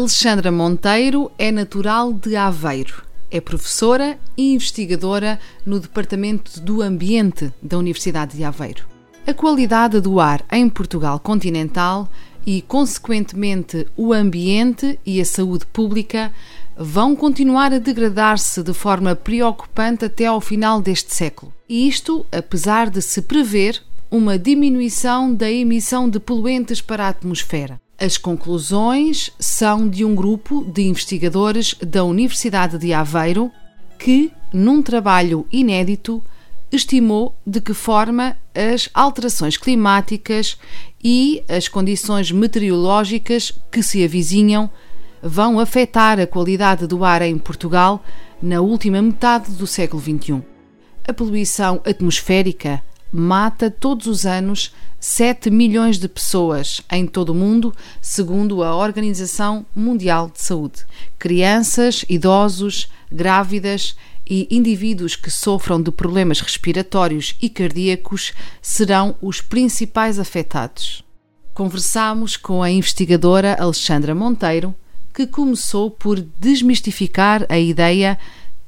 Alexandra Monteiro é natural de Aveiro. É professora e investigadora no Departamento do Ambiente da Universidade de Aveiro. A qualidade do ar em Portugal continental e, consequentemente, o ambiente e a saúde pública vão continuar a degradar-se de forma preocupante até ao final deste século. E isto apesar de se prever uma diminuição da emissão de poluentes para a atmosfera. As conclusões são de um grupo de investigadores da Universidade de Aveiro que, num trabalho inédito, estimou de que forma as alterações climáticas e as condições meteorológicas que se avizinham vão afetar a qualidade do ar em Portugal na última metade do século XXI. A poluição atmosférica mata todos os anos 7 milhões de pessoas em todo o mundo, segundo a Organização Mundial de Saúde. Crianças, idosos, grávidas e indivíduos que sofram de problemas respiratórios e cardíacos serão os principais afetados. Conversamos com a investigadora Alexandra Monteiro, que começou por desmistificar a ideia,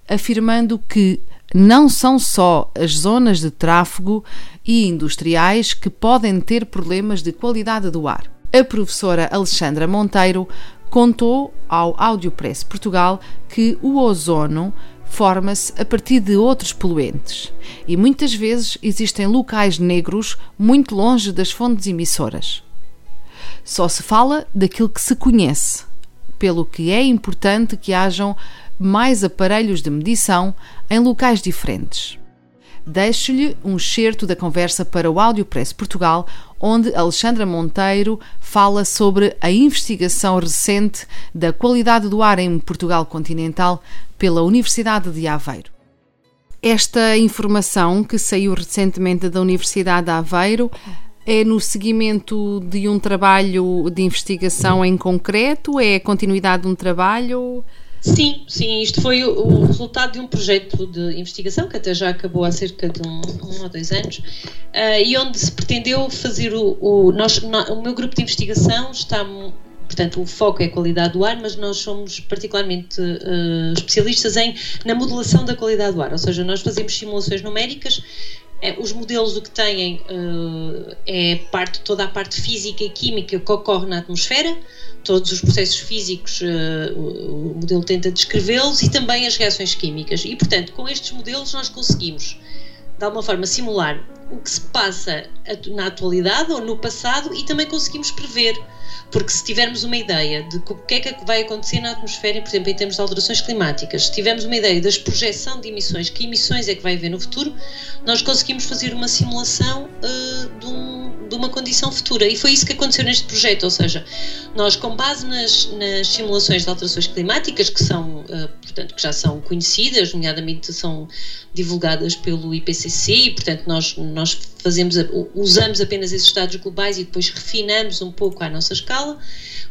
afirmando que não são só as zonas de tráfego e industriais que podem ter problemas de qualidade do ar. A professora Alexandra Monteiro contou ao Audiopress Portugal que o ozono forma-se a partir de outros poluentes e muitas vezes existem locais negros muito longe das fontes emissoras. Só se fala daquilo que se conhece, pelo que é importante que hajam mais aparelhos de medição em locais diferentes. Deixo-lhe um excerto da conversa para o Audiopress Portugal, onde Alexandra Monteiro fala sobre a investigação recente da qualidade do ar em Portugal continental pela Universidade de Aveiro. Esta informação que saiu recentemente da Universidade de Aveiro é no seguimento de um trabalho de investigação em concreto? É a continuidade de um trabalho? Sim, sim, isto foi o, resultado de um projeto de investigação que até já acabou há cerca de um, um ou dois anos uh, e onde se pretendeu fazer o, o, nós, o meu grupo de investigação está portanto o foco é a qualidade do ar, mas nós somos particularmente uh, especialistas em na modelação da qualidade do ar, ou seja, nós fazemos simulações numéricas é, os modelos o que têm uh, é parte, toda a parte física e química que ocorre na atmosfera, todos os processos físicos, uh, o modelo tenta descrevê-los e também as reações químicas. E, portanto, com estes modelos nós conseguimos, de alguma forma, simular o que se passa na atualidade ou no passado e também conseguimos prever. Porque se tivermos uma ideia de o que é que vai acontecer na atmosfera, por exemplo, em termos de alterações climáticas, se tivermos uma ideia da projeção de emissões, que emissões é que vai haver no futuro, nós conseguimos fazer uma simulação uh, de, um, de, uma condição futura. E foi isso que aconteceu neste projeto, ou seja, nós com base nas, nas simulações de alterações climáticas, que são, uh, portanto, que já são conhecidas, nomeadamente são divulgadas pelo IPCC, e portanto nós, nós fazemos, usamos apenas esses dados globais e depois refinamos um pouco à nossa escala.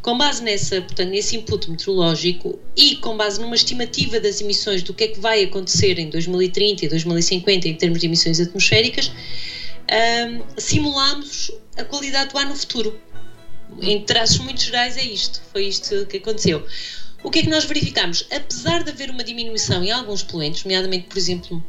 Com base nessa, portanto, nesse input meteorológico e com base numa estimativa das emissões do que é que vai acontecer em 2030 e 2050 em termos de emissões atmosféricas, um, simulamos a qualidade do ar no futuro. Em traços muito gerais é isto, foi isto que aconteceu. O que é que nós verificamos? Apesar de haver uma diminuição em alguns poluentes, nomeadamente, por exemplo,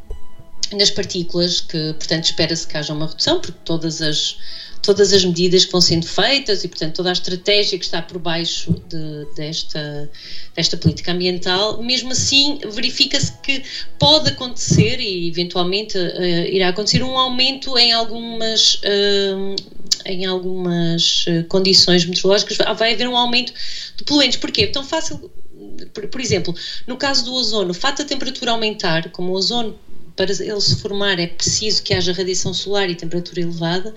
nas partículas, que portanto espera-se que haja uma redução, porque todas as, todas as medidas que vão sendo feitas e portanto toda a estratégia que está por baixo de, desta, desta política ambiental, mesmo assim verifica-se que pode acontecer e eventualmente uh, irá acontecer um aumento em algumas uh, em algumas eh, condições meteorológicas, vai haver um aumento de poluentes. Porquê? Tão fácil por, por, exemplo, no caso do ozono, o fato da temperatura aumentar, como o ozono para ele se formar é preciso que haja radiação solar e temperatura elevada.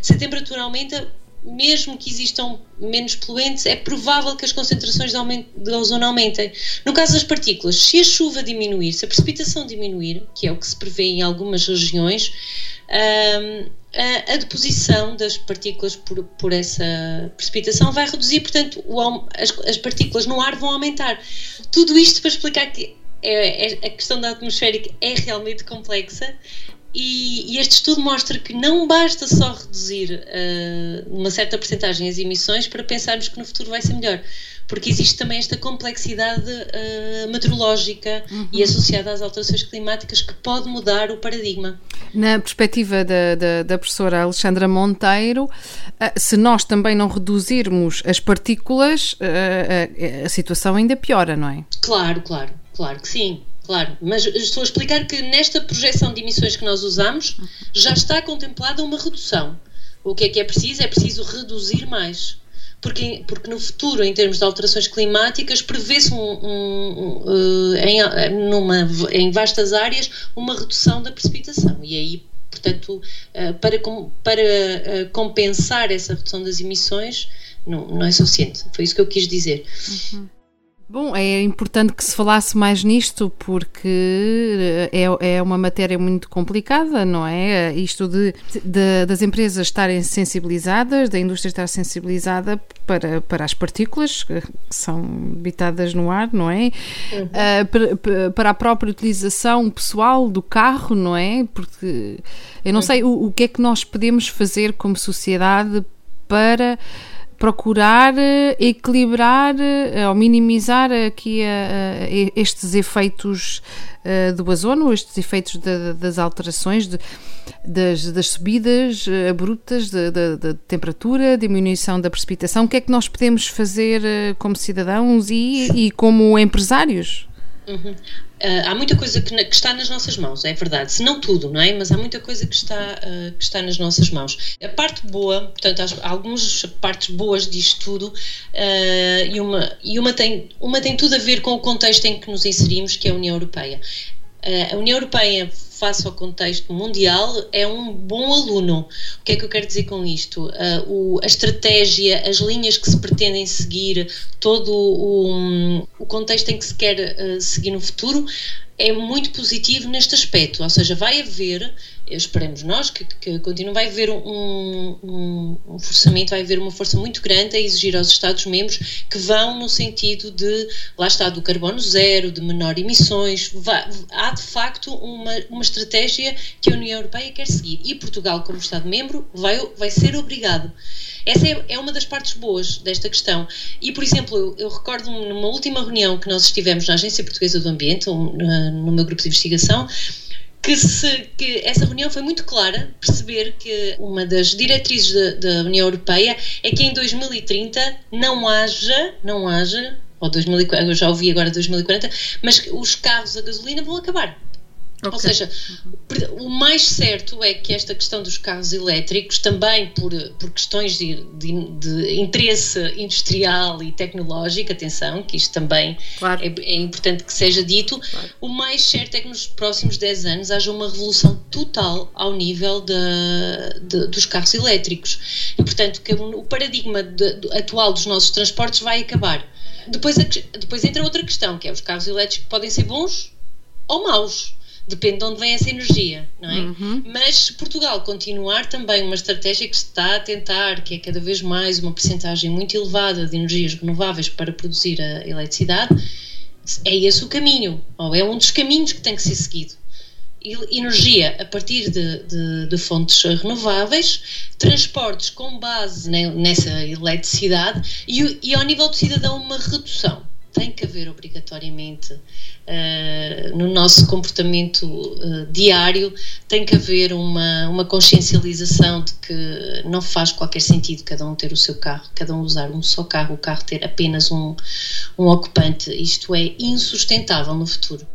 Se a temperatura aumenta, mesmo que existam menos poluentes, é provável que as concentrações de, aumento, de ozono aumentem. No caso das partículas, se a chuva diminuir, se a precipitação diminuir, que é o que se prevê em algumas regiões, um, a, a, deposição das partículas por, por, essa precipitação vai reduzir, portanto, o, as, as, partículas no ar vão aumentar. Tudo isto para explicar que é, é, a questão da atmosférica é realmente complexa e, e, este estudo mostra que não basta só reduzir uh, uma certa porcentagem as emissões para pensarmos que no futuro vai ser melhor, porque existe também esta complexidade uh, meteorológica uhum. e associada às alterações climáticas que pode mudar o paradigma. Na perspectiva da, da, da professora Alexandra Monteiro, uh, se nós também não reduzirmos as partículas, a situação ainda piora, não é? Claro, claro, claro que sim. Claro, mas estou a explicar que nesta projeção de emissões que nós usamos já está contemplada uma redução. O que é que é preciso? É preciso reduzir mais. Porque, porque no futuro, em termos de alterações climáticas, prevê-se um, um, um, eh, em, numa, em vastas áreas uma redução da precipitação. E aí, portanto, eh, para, para eh, compensar essa redução das emissões, não, não é suficiente. Foi isso que eu quis dizer. Uhum. Bom, é importante que se falasse mais nisto porque é, é uma matéria muito complicada, não é? Isto de, de, das empresas estarem sensibilizadas, da indústria estar sensibilizada para, para as partículas que são habitadas no ar, não é? Uhum. Uh, para, para, a própria utilização pessoal do carro, não é? Porque eu não sei o, o que é que nós podemos fazer como sociedade para procurar eh, equilibrar eh, ou minimizar aqui eh, estes efeitos do ozono, estes efeitos das alterações, das, das, subidas abruptas da temperatura, diminuição da precipitação. O que é que nós podemos fazer como cidadãos e, e como empresários? Uhum. Uh, há muita coisa que, que, está nas nossas mãos, é verdade. Se não tudo, não é? Mas há muita coisa que está, uh, que está nas nossas mãos. A parte boa, portanto, há algumas partes boas disto tudo, uh, e, uma, e uma, tem, uma tem tudo a ver com o contexto em que nos inserimos, que é a União Europeia. a União Europeia face ao contexto mundial, é um bom aluno. O que é que eu quero dizer com isto? Uh, o, a estratégia, as linhas que se pretendem seguir, todo o, o contexto em que se quer uh, seguir no futuro, é muito positivo neste aspecto. Ou seja, vai haver esperemos nós que, que continue, vai haver um, um, um, forçamento, vai haver uma força muito grande a exigir aos Estados-membros que vão no sentido de, lá está, do carbono zero, de menor emissões, vai, há de facto uma, uma estratégia que a União Europeia quer seguir e Portugal, como Estado-membro, vai, vai ser obrigado. Essa é, é, uma das partes boas desta questão. E, por exemplo, eu, eu recordo-me numa última reunião que nós estivemos na Agência Portuguesa do Ambiente, no meu grupo de investigação, que, se, que essa reunião foi muito clara, perceber que uma das diretrizes da, da União Europeia é que em 2030 não haja, não haja ou 2040, eu já ouvi agora 2040, mas os carros a gasolina vão acabar. Okay. Ou seja, o mais certo é que esta questão dos carros elétricos, também por, por questões de, de, de interesse industrial e tecnológico, atenção, que isto também claro. é, é, importante que seja dito, claro. o mais certo é que nos próximos 10 anos haja uma revolução total ao nível de, dos carros elétricos. E, portanto, que o paradigma atual dos nossos transportes vai acabar. Depois, depois entra outra questão, que é os carros elétricos podem ser bons ou maus depende de onde vem essa energia, não é? Uhum. Mas Portugal continuar também uma estratégia que se está a tentar, que é cada vez mais uma percentagem muito elevada de energias renováveis para produzir a eletricidade, é esse o caminho, ou é um dos caminhos que tem que ser seguido. Energia a partir de, de, de fontes renováveis, transportes com base nessa eletricidade e, e ao nível do cidadão uma redução tem que haver obrigatoriamente uh, no nosso comportamento uh, diário, tem que haver uma, uma consciencialização de que não faz qualquer sentido cada um ter o seu carro, cada um usar um só carro, o carro ter apenas um, um ocupante. Isto é insustentável no futuro.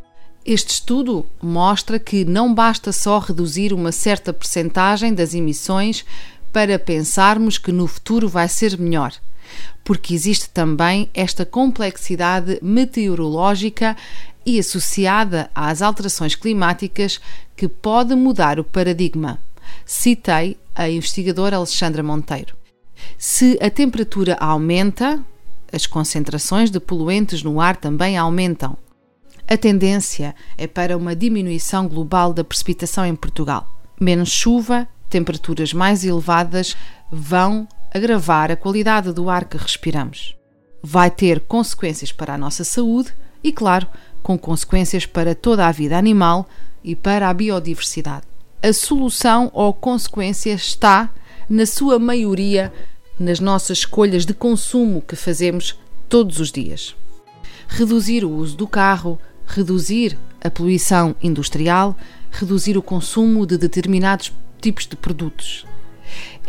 Este estudo mostra que não basta só reduzir uma certa percentagem das emissões para pensarmos que no futuro vai ser melhor porque existe também esta complexidade meteorológica e associada às alterações climáticas que pode mudar o paradigma. Citei a investigadora Alexandra Monteiro. Se a temperatura aumenta, as concentrações de poluentes no ar também aumentam. A tendência é para uma diminuição global da precipitação em Portugal. Menos chuva, temperaturas mais elevadas vão agravar a qualidade do ar que respiramos. Vai ter consequências para a nossa saúde e, claro, com consequências para toda a vida animal e para a biodiversidade. A solução ou consequência está, na sua maioria, nas nossas escolhas de consumo que fazemos todos os dias. Reduzir o uso do carro, reduzir a poluição industrial, reduzir o consumo de determinados tipos de produtos.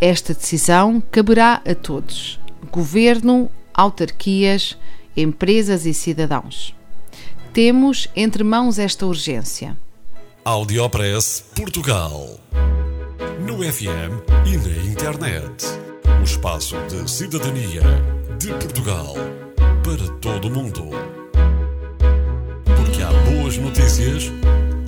Esta decisão caberá a todos: governo, autarquias, empresas e cidadãos. Temos entre mãos esta urgência. Audiopress Portugal. No FM e na internet. O espaço de cidadania de Portugal para todo o mundo. Porque há boas notícias